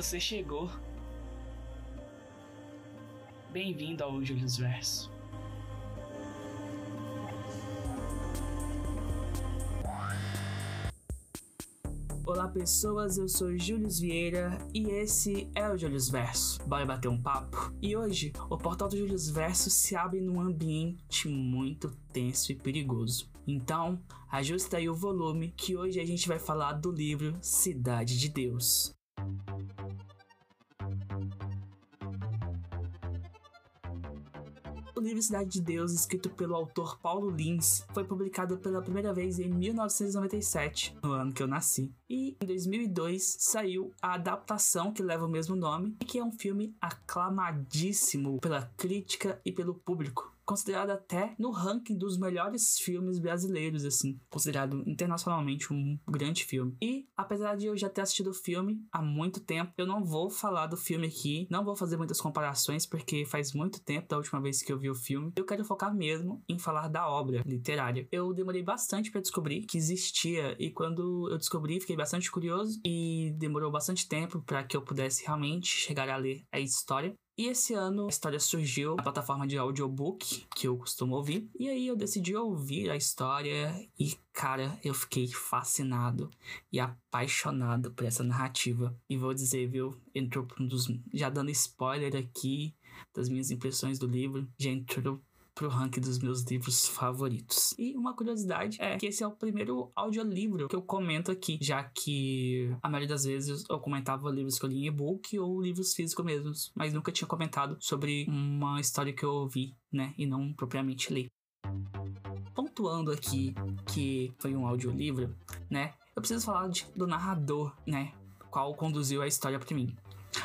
Você chegou. Bem-vindo ao Julius Verso. Olá pessoas, eu sou Julius Vieira e esse é o Julius Verso. Bora bater um papo? E hoje, o portal do Julius Verso se abre num ambiente muito tenso e perigoso. Então, ajusta aí o volume que hoje a gente vai falar do livro Cidade de Deus. Cidade de Deus, escrito pelo autor Paulo Lins, foi publicado pela primeira vez em 1997, no ano que eu nasci. E em 2002 saiu a adaptação que leva o mesmo nome, e que é um filme aclamadíssimo pela crítica e pelo público considerado até no ranking dos melhores filmes brasileiros, assim, considerado internacionalmente um grande filme. E apesar de eu já ter assistido o filme há muito tempo, eu não vou falar do filme aqui, não vou fazer muitas comparações porque faz muito tempo da última vez que eu vi o filme. Eu quero focar mesmo em falar da obra literária. Eu demorei bastante para descobrir que existia e quando eu descobri, fiquei bastante curioso e demorou bastante tempo para que eu pudesse realmente chegar a ler a história. E esse ano a história surgiu na plataforma de audiobook que eu costumo ouvir. E aí eu decidi ouvir a história e, cara, eu fiquei fascinado e apaixonado por essa narrativa. E vou dizer, viu, entrou um dos. Já dando spoiler aqui das minhas impressões do livro, já entrou pro ranking dos meus livros favoritos. E uma curiosidade é que esse é o primeiro audiolivro que eu comento aqui, já que a maioria das vezes eu comentava livros que eu li em e-book ou livros físicos mesmos, mas nunca tinha comentado sobre uma história que eu ouvi, né, e não propriamente li. Pontuando aqui que foi um audiolivro, né, eu preciso falar de, do narrador, né, qual conduziu a história para mim.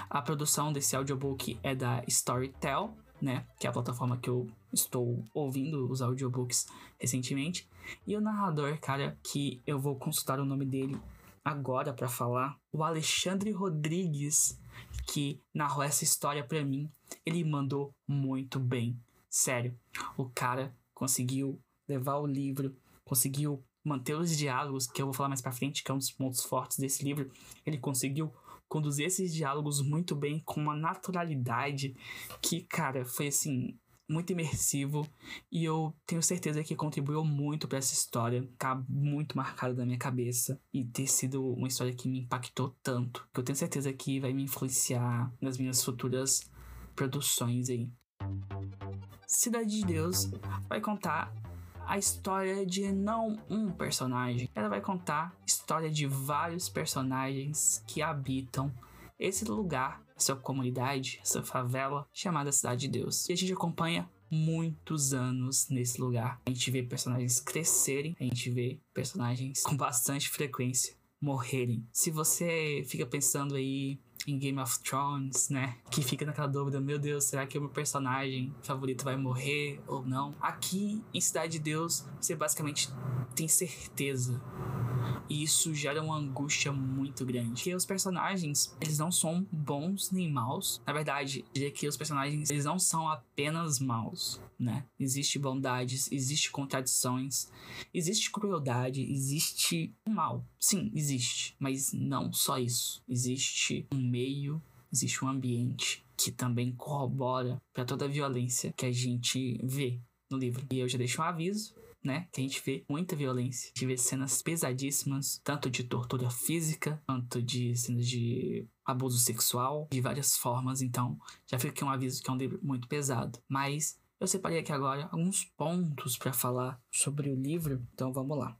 A produção desse audiobook é da Storytel, né? Que é a plataforma que eu estou ouvindo os audiobooks recentemente. E o narrador, cara, que eu vou consultar o nome dele agora para falar, o Alexandre Rodrigues, que narrou essa história para mim, ele mandou muito bem. Sério, o cara conseguiu levar o livro, conseguiu manter os diálogos, que eu vou falar mais para frente, que é um dos pontos fortes desse livro. Ele conseguiu conduzir esses diálogos muito bem, com uma naturalidade que, cara, foi assim. Muito imersivo e eu tenho certeza que contribuiu muito para essa história, tá muito marcada na minha cabeça e ter sido uma história que me impactou tanto, que eu tenho certeza que vai me influenciar nas minhas futuras produções aí. Cidade de Deus vai contar a história de não um personagem. Ela vai contar a história de vários personagens que habitam esse lugar, essa comunidade, essa favela chamada Cidade de Deus. E a gente acompanha muitos anos nesse lugar. A gente vê personagens crescerem, a gente vê personagens com bastante frequência morrerem. Se você fica pensando aí em Game of Thrones, né? Que fica naquela dúvida, meu Deus, será que o meu personagem favorito vai morrer ou não? Aqui em Cidade de Deus, você basicamente tem certeza. E isso gera uma angústia muito grande. Porque os personagens, eles não são bons nem maus. Na verdade, diria que os personagens, eles não são apenas maus, né? Existe bondades, existe contradições, existe crueldade, existe mal. Sim, existe, mas não só isso. Existe um meio, existe um ambiente que também corrobora para toda a violência que a gente vê no livro. E eu já deixo um aviso, né? Que a gente vê muita violência. A gente vê cenas pesadíssimas, tanto de tortura física, quanto de cenas de abuso sexual, de várias formas. Então, já fica aqui um aviso que é um livro muito pesado. Mas eu separei aqui agora alguns pontos para falar sobre o livro. Então, vamos lá.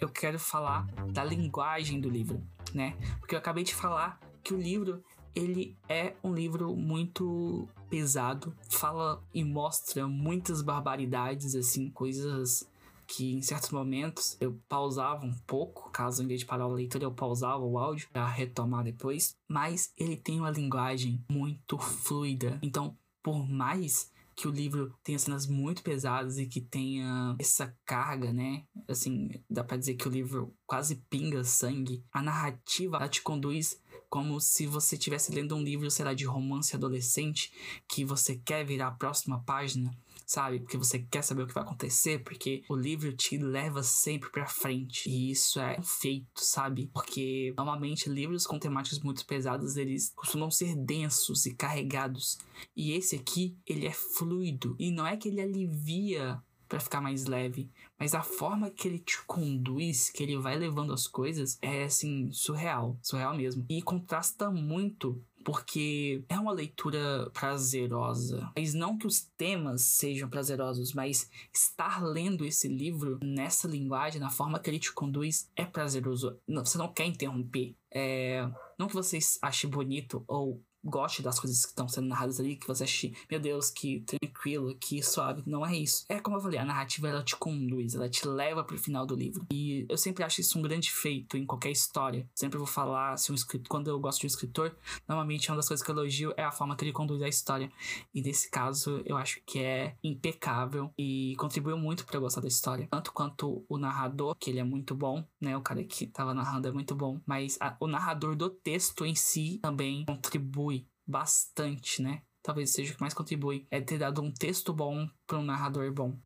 Eu quero falar da linguagem do livro né? Porque eu acabei de falar que o livro ele é um livro muito pesado, fala e mostra muitas barbaridades, assim, coisas que em certos momentos eu pausava um pouco, caso em vez de parar a leitura eu pausava o áudio para retomar depois, mas ele tem uma linguagem muito fluida. Então, por mais que o livro tenha cenas muito pesadas e que tenha essa carga, né? Assim, dá pra dizer que o livro quase pinga sangue. A narrativa, te conduz como se você estivesse lendo um livro, sei lá, de romance adolescente, que você quer virar a próxima página, sabe? Porque você quer saber o que vai acontecer, porque o livro te leva sempre para frente. E isso é um feito, sabe? Porque normalmente livros com temáticas muito pesadas, eles costumam ser densos e carregados. E esse aqui, ele é fluido. E não é que ele alivia para ficar mais leve, mas a forma que ele te conduz, que ele vai levando as coisas, é assim, surreal, surreal mesmo. E contrasta muito porque é uma leitura prazerosa. Mas não que os temas sejam prazerosos, mas estar lendo esse livro nessa linguagem, na forma que ele te conduz, é prazeroso. Não, você não quer interromper. É, não que vocês achem bonito ou goste das coisas que estão sendo narradas ali, que você ache, meu Deus, que tranquilo, que suave. Não é isso. É como eu falei, a narrativa ela te conduz, ela te leva pro final do livro. E eu sempre acho isso um grande feito em qualquer história. Sempre vou falar, se um escritor, quando eu gosto de um escritor, normalmente uma das coisas que eu elogio é a forma que ele conduz a história. E nesse caso, eu acho que é impecável e contribuiu muito para eu gostar da história. Tanto quanto o narrador, que ele é muito bom, né? O cara que tava narrando é muito bom. Mas a, o narrador do texto em si também contribui bastante, né? Talvez seja o que mais contribui, é ter dado um texto bom para um narrador bom.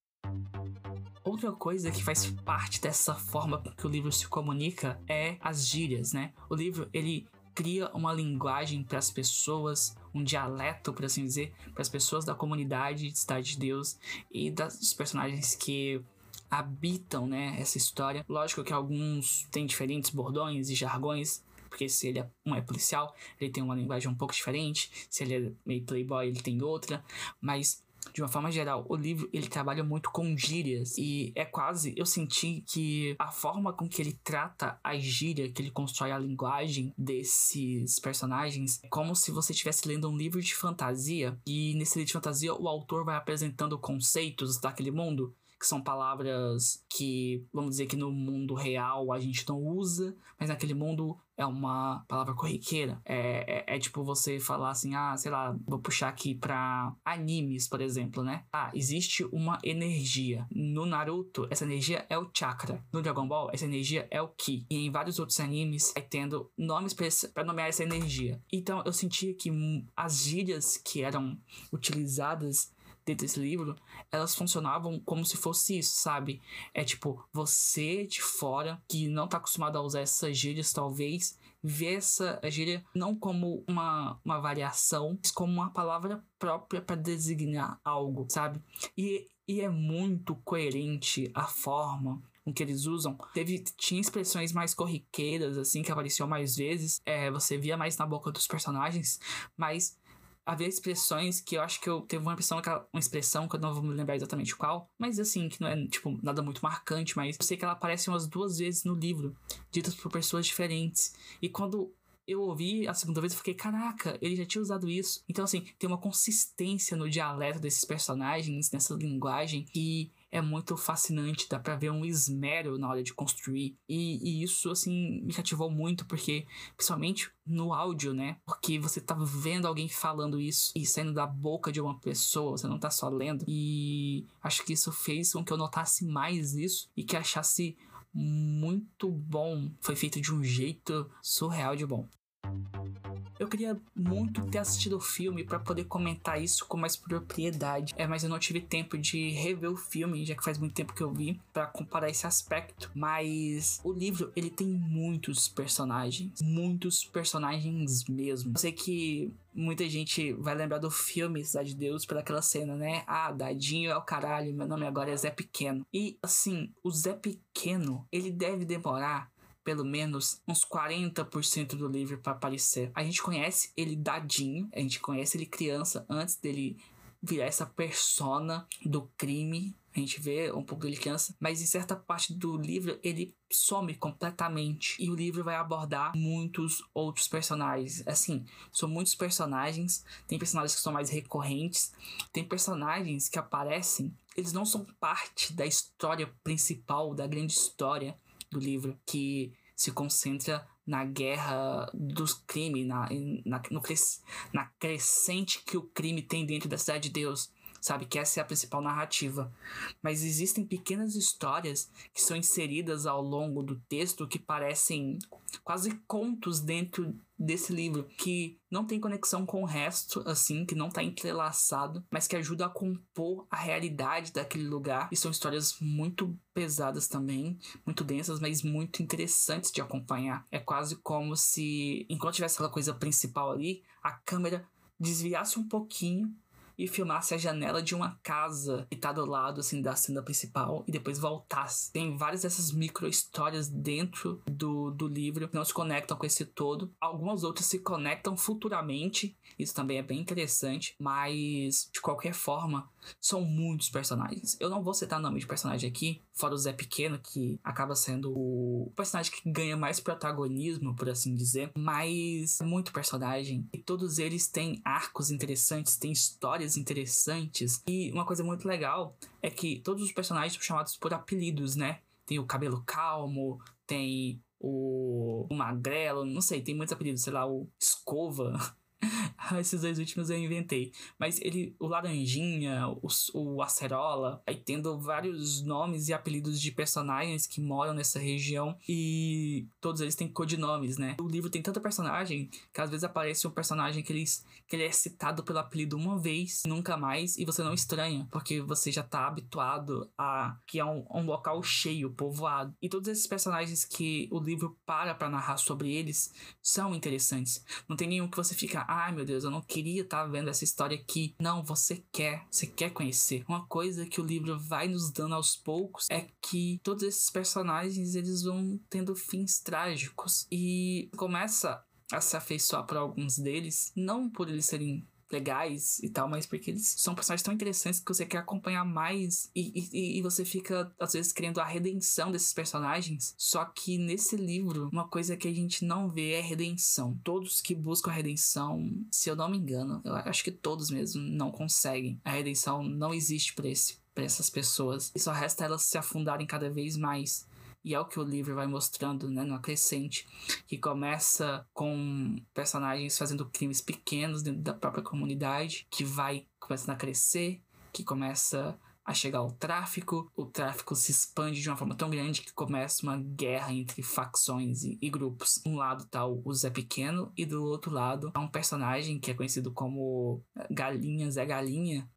Outra coisa que faz parte dessa forma que o livro se comunica é as gírias, né? O livro ele cria uma linguagem para as pessoas, um dialeto, por assim dizer, para as pessoas da comunidade de Cidade de Deus e dos personagens que habitam, né, essa história. Lógico que alguns têm diferentes bordões e jargões, porque se ele é, um é policial, ele tem uma linguagem um pouco diferente, se ele é meio playboy, ele tem outra, mas de uma forma geral, o livro ele trabalha muito com gírias e é quase eu senti que a forma com que ele trata a gíria, que ele constrói a linguagem desses personagens, é como se você estivesse lendo um livro de fantasia e nesse livro de fantasia o autor vai apresentando conceitos daquele mundo que são palavras que, vamos dizer que no mundo real a gente não usa, mas naquele mundo é uma palavra corriqueira. É, é, é, tipo você falar assim, ah, sei lá, vou puxar aqui pra animes, por exemplo, né? Ah, existe uma energia. No Naruto, essa energia é o chakra. No Dragon Ball, essa energia é o ki. E em vários outros animes, vai tendo nomes para nomear essa energia. Então eu sentia que as gírias que eram utilizadas dentro desse livro, elas funcionavam como se fosse isso, sabe? É tipo, você de fora, que não tá acostumado a usar essas gírias, talvez, vê essa gíria não como uma, uma variação, mas como uma palavra própria para designar algo, sabe? E, e é muito coerente a forma com que eles usam. Teve, tinha expressões mais corriqueiras, assim, que apareciam mais vezes. É, você via mais na boca dos personagens, mas havia expressões que eu acho que eu teve uma impressão, uma expressão que eu não vou me lembrar exatamente qual, mas assim, que não é, tipo, nada muito marcante, mas eu sei que ela aparece umas duas vezes no livro, ditas por pessoas diferentes. E quando eu ouvi a segunda vez e fiquei, caraca, ele já tinha usado isso. Então, assim, tem uma consistência no dialeto desses personagens, nessa linguagem, que é muito fascinante, dá pra ver um esmero na hora de construir. E, e, isso, assim, me cativou muito, porque, principalmente no áudio, né? Porque você tá vendo alguém falando isso e saindo da boca de uma pessoa, você não tá só lendo. E acho que isso fez com que eu notasse mais isso e que achasse muito bom. Foi feito de um jeito surreal de bom. Eu queria muito ter assistido o filme para poder comentar isso com mais propriedade, é, mas eu não tive tempo de rever o filme, já que faz muito tempo que eu vi, para comparar esse aspecto. Mas o livro, ele tem muitos personagens, muitos personagens mesmo. Eu sei que muita gente vai lembrar do filme Cidade de Deus pelaquela cena, né? Ah, Dadinho é o caralho, meu nome agora é Zé Pequeno. E assim, o Zé Pequeno, ele deve demorar pelo menos uns 40% do livro para aparecer. A gente conhece ele dadinho, a gente conhece ele criança antes dele virar essa persona do crime. A gente vê um pouco dele criança, mas em certa parte do livro ele some completamente e o livro vai abordar muitos outros personagens. Assim, são muitos personagens, tem personagens que são mais recorrentes, tem personagens que aparecem, eles não são parte da história principal, da grande história, do livro, que se concentra na guerra dos crimes, na, na, no, na crescente que o crime tem dentro da cidade de Deus. Sabe? Que essa é a principal narrativa. Mas existem pequenas histórias que são inseridas ao longo do texto que parecem quase contos dentro desse livro que não tem conexão com o resto, assim, que não tá entrelaçado, mas que ajuda a compor a realidade daquele lugar. E são histórias muito pesadas também, muito densas, mas muito interessantes de acompanhar. É quase como se, enquanto tivesse aquela coisa principal ali, a câmera desviasse um pouquinho e filmasse a janela de uma casa que tá do lado, assim, da cena principal e depois voltasse. Tem várias dessas micro histórias dentro do, do livro que não se conectam com esse todo. Algumas outras se conectam futuramente, isso também é bem interessante, mas de qualquer forma, são muitos personagens. Eu não vou citar nome de personagem aqui, fora o Zé Pequeno, que acaba sendo o personagem que ganha mais protagonismo, por assim dizer, mas muito personagem. E todos eles têm arcos interessantes, têm histórias interessantes. E uma coisa muito legal é que todos os personagens são chamados por apelidos, né? Tem o cabelo calmo, tem o, o magrelo, não sei, tem muitos apelidos, sei lá, o escova. Esses dois últimos eu inventei. Mas ele, o Laranjinha, o, o Acerola, aí tendo vários nomes e apelidos de personagens que moram nessa região e todos eles têm codinomes, né? O livro tem tanta personagem que às vezes aparece um personagem que, eles, que ele é citado pelo apelido uma vez, nunca mais, e você não estranha, porque você já tá habituado a que é um, um local cheio, povoado. E todos esses personagens que o livro para pra narrar sobre eles são interessantes. Não tem nenhum que você fica, ai meu Deus, eu não queria estar tá vendo essa história aqui. Não, você quer, você quer conhecer. Uma coisa que o livro vai nos dando aos poucos é que todos esses personagens eles vão tendo fins trágicos e começa a se afeiçoar por alguns deles, não por eles serem legais e tal, mas porque eles são personagens tão interessantes que você quer acompanhar mais e, e, e, você fica, às vezes, querendo a redenção desses personagens. Só que nesse livro, uma coisa que a gente não vê é redenção. Todos que buscam a redenção, se eu não me engano, eu acho que todos mesmo não conseguem. A redenção não existe para esse para essas pessoas. E só resta elas se afundarem cada vez mais e é o que o livro vai mostrando, né, no crescente, que começa com personagens fazendo crimes pequenos dentro da própria comunidade, que vai começando a crescer, que começa a chegar ao tráfico, o tráfico se expande de uma forma tão grande que começa uma guerra entre facções e, e grupos. Um lado tá o Zé Pequeno e do outro lado há um personagem que é conhecido como Galinha Zé Galinha,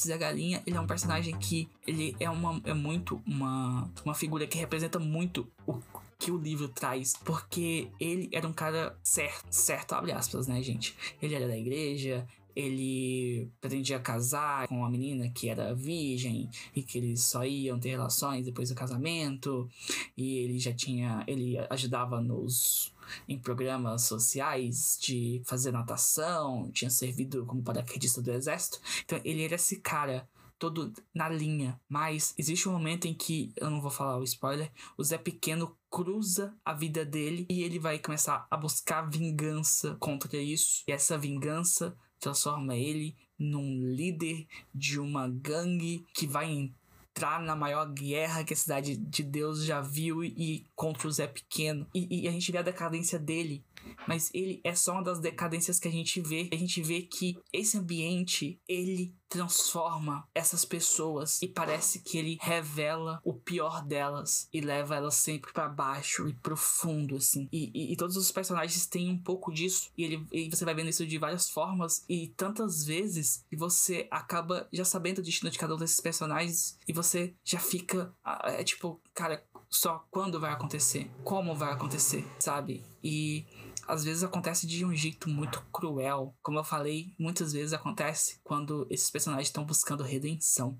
Zé Galinha, ele é um personagem que ele é uma é muito uma uma figura que representa muito o que o livro traz, porque ele era um cara certo, certo abre aspas, né, gente? Ele era da igreja, ele pretendia casar com uma menina que era virgem e que eles só iam ter relações depois do casamento e ele já tinha ele ajudava nos em programas sociais de fazer natação, tinha servido como paraquedista do exército. Então ele era esse cara todo na linha. Mas existe um momento em que, eu não vou falar o spoiler, o Zé Pequeno cruza a vida dele e ele vai começar a buscar vingança contra isso. E essa vingança transforma ele num líder de uma gangue que vai entrar na maior guerra que a cidade de Deus já viu e contra o Zé Pequeno. E, e, a gente vê a decadência dele. Mas ele é só uma das decadências que a gente vê. A gente vê que esse ambiente, ele transforma essas pessoas e parece que ele revela o pior delas e leva elas sempre para baixo e profundo assim. E, e, e, todos os personagens têm um pouco disso e, ele, e você vai vendo isso de várias formas e tantas vezes e você acaba já sabendo o destino de cada um desses personagens e você já fica é tipo, cara, só quando vai acontecer, como vai acontecer, sabe? E às vezes acontece de um jeito muito cruel. Como eu falei, muitas vezes acontece quando esses personagens estão buscando redenção.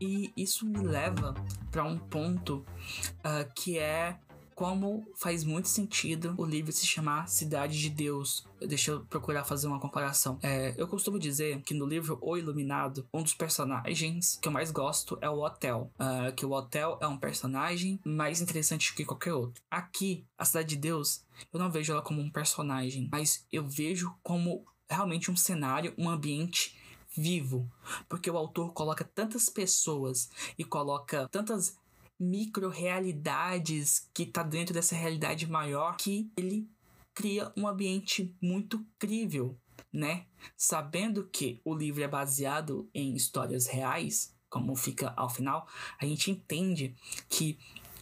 E isso me leva para um ponto uh, que é como faz muito sentido o livro se chamar Cidade de Deus. Deixa eu procurar fazer uma comparação. É, eu costumo dizer que no livro O Iluminado, um dos personagens que eu mais gosto é o Hotel. Uh, que o Hotel é um personagem mais interessante que qualquer outro. Aqui, a Cidade de Deus, eu não vejo ela como um personagem, mas eu vejo como realmente um cenário, um ambiente vivo, porque o autor coloca tantas pessoas e coloca tantas micro-realidades que tá dentro dessa realidade maior que ele cria um ambiente muito crível. né? Sabendo que o livro é baseado em histórias reais, como fica ao final, a gente entende que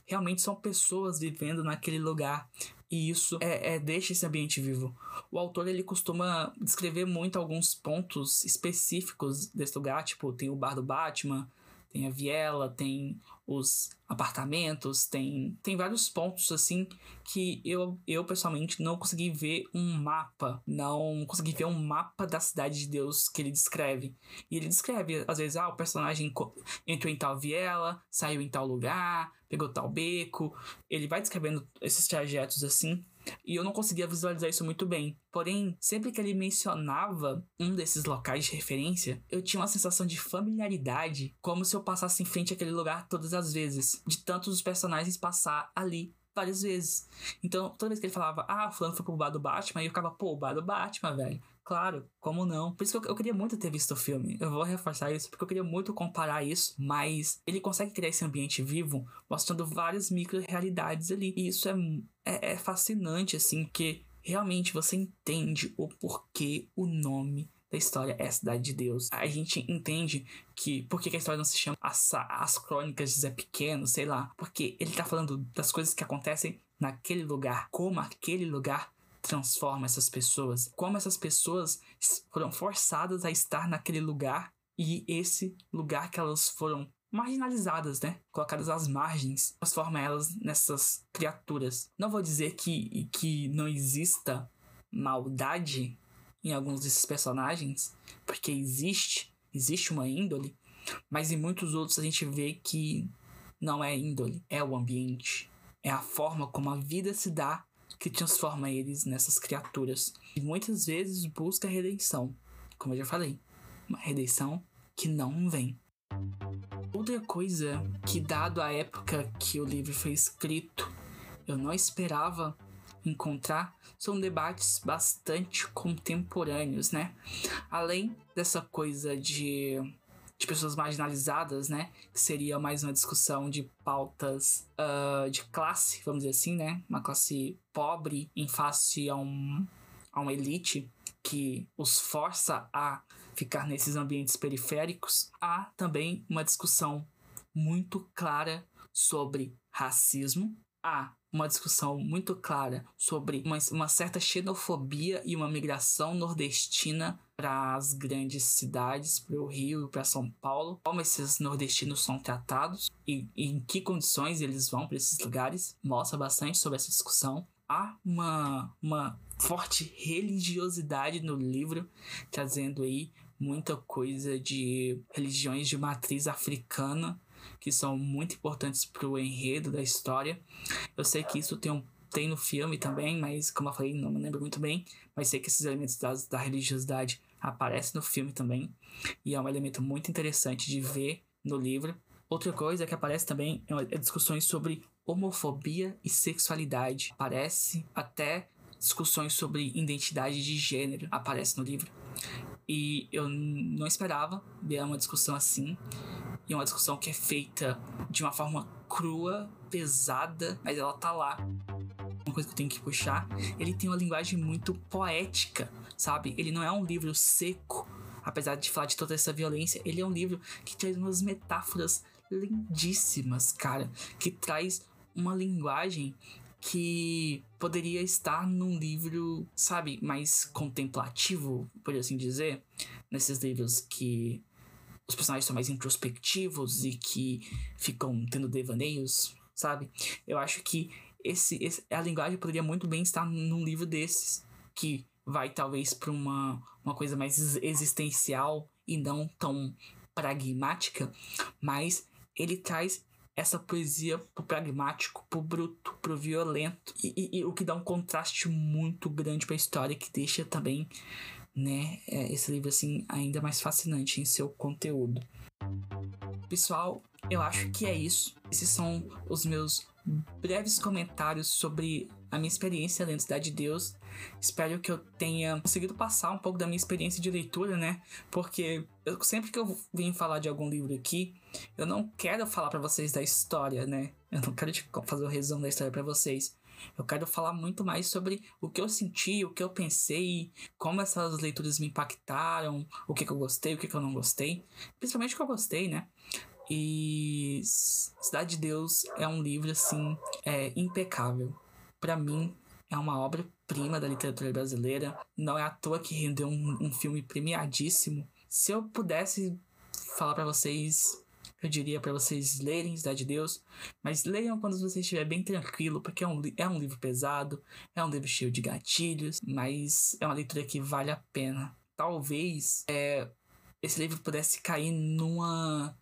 realmente são pessoas vivendo naquele lugar e isso é, é, deixa esse ambiente vivo. O autor ele costuma descrever muito alguns pontos específicos desse lugar, tipo tem o bar do Batman, tem a viela, tem os apartamentos, tem, tem vários pontos assim que eu, eu pessoalmente não consegui ver um mapa, não consegui ver um mapa da cidade de Deus que ele descreve. E ele descreve, às vezes, ah, o personagem entrou em tal viela, saiu em tal lugar, pegou tal beco. Ele vai descrevendo esses trajetos assim. E eu não conseguia visualizar isso muito bem. Porém, sempre que ele mencionava um desses locais de referência, eu tinha uma sensação de familiaridade, como se eu passasse em frente àquele lugar todas as vezes, de tantos os personagens passar ali várias vezes. Então, toda vez que ele falava, ah, fulano foi pro bar do Batman, eu ficava, pô, o bar do Batman, velho. Claro, como não? Por isso que eu, eu, queria muito ter visto o filme. Eu vou reforçar isso, porque eu queria muito comparar isso, mas ele consegue criar esse ambiente vivo, mostrando várias micro-realidades ali. E isso é, é, é fascinante, assim, porque realmente você entende o porquê o nome da história é a Cidade de Deus. A gente entende que por que a história não se chama As, As Crônicas de Zé Pequeno, sei lá, porque ele tá falando das coisas que acontecem naquele lugar, como aquele lugar transforma essas pessoas, como essas pessoas foram forçadas a estar naquele lugar e esse lugar que elas foram marginalizadas, né? Colocadas às margens, transforma elas nessas criaturas. Não vou dizer que, que não exista maldade em alguns desses personagens, porque existe, existe uma índole, mas em muitos outros a gente vê que não é índole, é o ambiente, é a forma como a vida se dá que transforma eles nessas criaturas. E muitas vezes busca redenção, como eu já falei, uma redenção que não vem. Outra coisa que, dado a época que o livro foi escrito, eu não esperava encontrar são debates bastante contemporâneos, né? Além dessa coisa de, de pessoas marginalizadas, né? Que seria mais uma discussão de pautas uh, de classe, vamos dizer assim, né? Uma classe pobre em face a, um, a uma elite que os força a ficar nesses ambientes periféricos. Há também uma discussão muito clara sobre racismo. Há uma discussão muito clara sobre uma, uma certa xenofobia e uma migração nordestina para as grandes cidades, para o Rio e para São Paulo, como esses nordestinos são tratados e, e em que condições eles vão para esses lugares, mostra bastante sobre essa discussão. Há uma, uma forte religiosidade no livro, trazendo aí muita coisa de religiões de matriz africana que são muito importantes para o enredo da história. Eu sei que isso tem, um, tem no filme também, mas como eu falei, não me lembro muito bem. Mas sei que esses elementos da, da religiosidade aparecem no filme também. E é um elemento muito interessante de ver no livro. Outra coisa que aparece também é, é discussões sobre homofobia e sexualidade. Aparece até discussões sobre identidade de gênero aparece no livro. E eu não esperava ver uma discussão assim. E uma discussão que é feita de uma forma crua, pesada, mas ela tá lá. Uma coisa que eu tenho que puxar, ele tem uma linguagem muito poética, sabe? Ele não é um livro seco, apesar de falar de toda essa violência, ele é um livro que traz umas metáforas lindíssimas, cara, que traz uma linguagem que poderia estar num livro, sabe, mais contemplativo, por assim dizer, nesses livros que os personagens são mais introspectivos e que ficam tendo devaneios, sabe? Eu acho que esse, esse a linguagem poderia muito bem estar num livro desses que vai talvez para uma, uma coisa mais existencial e não tão pragmática, mas ele traz essa poesia pro pragmático, pro bruto, pro violento, e, e, e o que dá um contraste muito grande para a história, que deixa também, né, é, esse livro assim ainda mais fascinante em seu conteúdo. Pessoal, eu acho que é isso. Esses são os meus breves comentários sobre a minha experiência lendo Cidade de Deus. Espero que eu tenha conseguido passar um pouco da minha experiência de leitura, né? Porque eu, sempre que eu vim falar de algum livro aqui, eu não quero falar para vocês da história, né? Eu não quero tipo, fazer o resumo da história para vocês. Eu quero falar muito mais sobre o que eu senti, o que eu pensei, como essas leituras me impactaram, o que, que eu gostei, o que, que eu não gostei. Principalmente o que eu gostei, né? E Cidade de Deus é um livro assim é, impecável. Para mim é uma obra-prima da literatura brasileira. Não é à toa que rendeu um, um filme premiadíssimo. Se eu pudesse falar para vocês eu diria para vocês lerem Cidade de Deus, mas leiam quando você estiver bem tranquilo, porque é um, é um livro pesado, é um livro cheio de gatilhos, mas é uma leitura que vale a pena. Talvez é, esse livro pudesse cair numa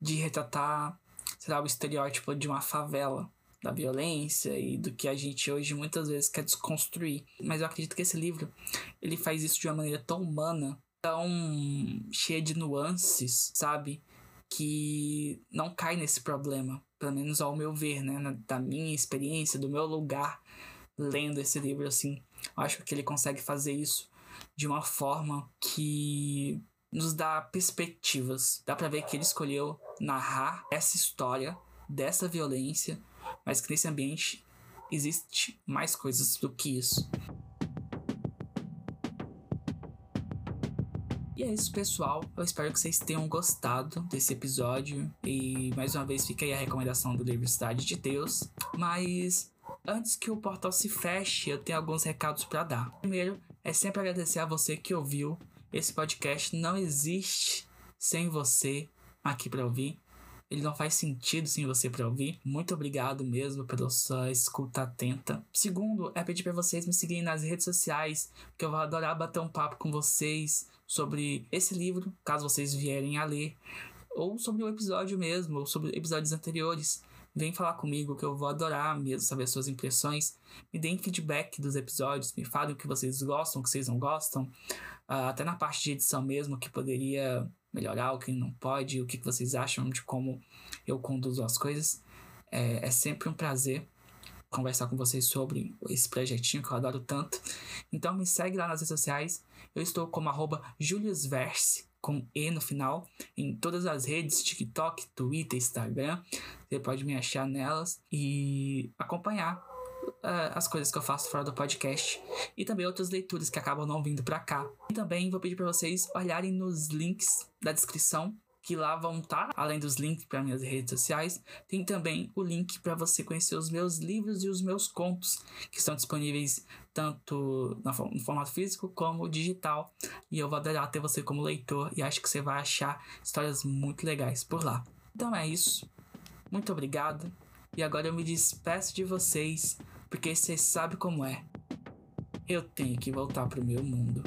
de retratar, sei o estereótipo de uma favela, da violência e do que a gente hoje muitas vezes quer desconstruir. Mas eu acredito que esse livro ele faz isso de uma maneira tão humana, tão cheia de nuances, sabe? Que não cai nesse problema, pelo menos ao meu ver, né, da minha experiência, do meu lugar lendo esse livro assim. Acho que ele consegue fazer isso de uma forma que nos dá perspectivas. Dá para ver que ele escolheu narrar essa história dessa violência, mas que nesse ambiente existe mais coisas do que isso. E é isso, pessoal. Eu espero que vocês tenham gostado desse episódio. E mais uma vez fica aí a recomendação do livro Cidade de Deus. Mas antes que o portal se feche, eu tenho alguns recados para dar. Primeiro, é sempre agradecer a você que ouviu. Esse podcast não existe sem você aqui para ouvir. Ele não faz sentido sem você para ouvir. Muito obrigado mesmo pela sua escuta atenta. Segundo, é pedir para vocês me seguirem nas redes sociais, que eu vou adorar bater um papo com vocês sobre esse livro, caso vocês vierem a ler, ou sobre o episódio mesmo, ou sobre episódios anteriores. Vem falar comigo que eu vou adorar mesmo saber suas impressões. Me deem feedback dos episódios, me falem o que vocês gostam, o que vocês não gostam. Uh, até na parte de edição mesmo, que poderia melhorar, o que não pode, o que vocês acham de como eu conduzo as coisas. É, é sempre um prazer conversar com vocês sobre esse projetinho que eu adoro tanto. Então me segue lá nas redes sociais. Eu estou como arroba juliusverse, com E no final, em todas as redes, TikTok, Twitter, Instagram. Você pode me achar nelas e acompanhar uh, as coisas que eu faço fora do podcast e também outras leituras que acabam não vindo para cá. E também vou pedir para vocês olharem nos links da descrição que lá vão estar, tá, além dos links para minhas redes sociais, tem também o link para você conhecer os meus livros e os meus contos, que estão disponíveis tanto no formato físico como digital. E eu vou adorar ter você como leitor e acho que você vai achar histórias muito legais por lá. Então é isso. Muito obrigado. E agora eu me despeço de vocês, porque vocês sabem como é. Eu tenho que voltar pro meu mundo.